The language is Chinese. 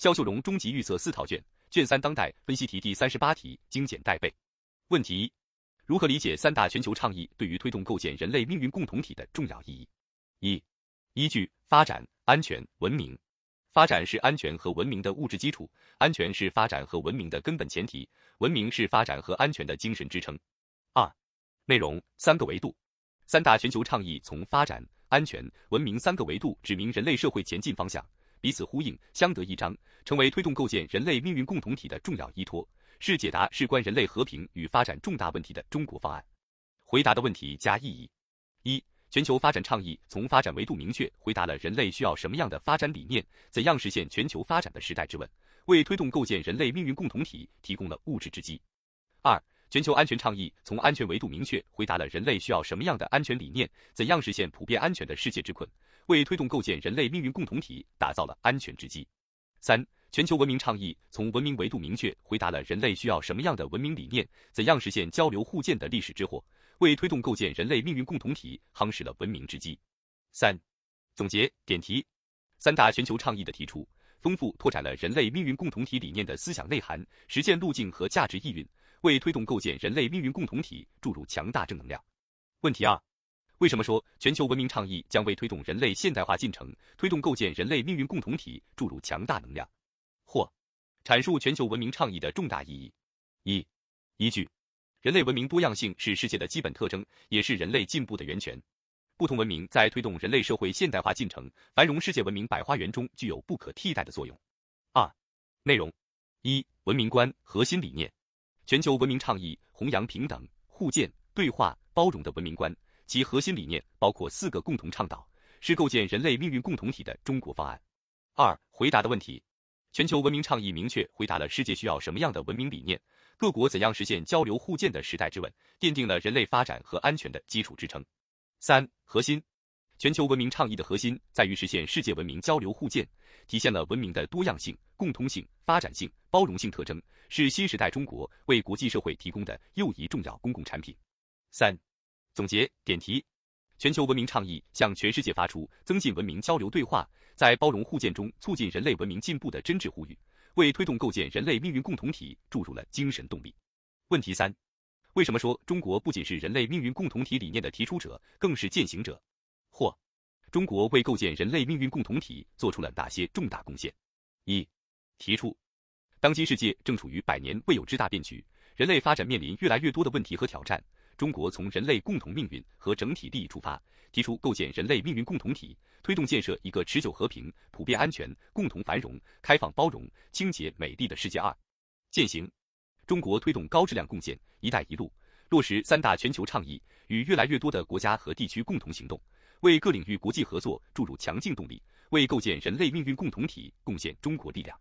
肖秀荣终极预测四套卷，卷三当代分析题第三十八题，精简带背。问题一：如何理解三大全球倡议对于推动构建人类命运共同体的重要意义？一、依据发展、安全、文明。发展是安全和文明的物质基础，安全是发展和文明的根本前提，文明是发展和安全的精神支撑。二、内容三个维度。三大全球倡议从发展、安全、文明三个维度指明人类社会前进方向。彼此呼应，相得益彰，成为推动构建人类命运共同体的重要依托，是解答事关人类和平与发展重大问题的中国方案。回答的问题加意义：一、全球发展倡议从发展维度明确回答了人类需要什么样的发展理念，怎样实现全球发展的时代之问，为推动构建人类命运共同体提供了物质之基。二、全球安全倡议从安全维度明确回答了人类需要什么样的安全理念，怎样实现普遍安全的世界之困。为推动构建人类命运共同体打造了安全之基。三、全球文明倡议从文明维度明确回答了人类需要什么样的文明理念，怎样实现交流互鉴的历史之祸，为推动构建人类命运共同体夯实了文明之基。三、总结点题：三大全球倡议的提出，丰富拓展了人类命运共同体理念的思想内涵、实践路径和价值意蕴，为推动构建人类命运共同体注入强大正能量。问题二。为什么说全球文明倡议将为推动人类现代化进程、推动构建人类命运共同体注入强大能量？或阐述全球文明倡议的重大意义。一、依据：人类文明多样性是世界的基本特征，也是人类进步的源泉。不同文明在推动人类社会现代化进程、繁荣世界文明百花园中具有不可替代的作用。二、内容：一、文明观核心理念：全球文明倡议弘扬平等、互鉴、对话、包容的文明观。其核心理念包括四个共同倡导，是构建人类命运共同体的中国方案。二、回答的问题：全球文明倡议明确回答了世界需要什么样的文明理念，各国怎样实现交流互鉴的时代之问，奠定了人类发展和安全的基础支撑。三、核心：全球文明倡议的核心在于实现世界文明交流互鉴，体现了文明的多样性、共通性、发展性、包容性特征，是新时代中国为国际社会提供的又一重要公共产品。三。总结点题：全球文明倡议向全世界发出增进文明交流对话，在包容互鉴中促进人类文明进步的真挚呼吁，为推动构建人类命运共同体注入了精神动力。问题三：为什么说中国不仅是人类命运共同体理念的提出者，更是践行者？中国为构建人类命运共同体做出了哪些重大贡献？一、提出，当今世界正处于百年未有之大变局，人类发展面临越来越多的问题和挑战。中国从人类共同命运和整体利益出发，提出构建人类命运共同体，推动建设一个持久和平、普遍安全、共同繁荣、开放包容、清洁美丽的世界。二、践行，中国推动高质量共建“一带一路”，落实三大全球倡议，与越来越多的国家和地区共同行动，为各领域国际合作注入强劲动力，为构建人类命运共同体贡献中国力量。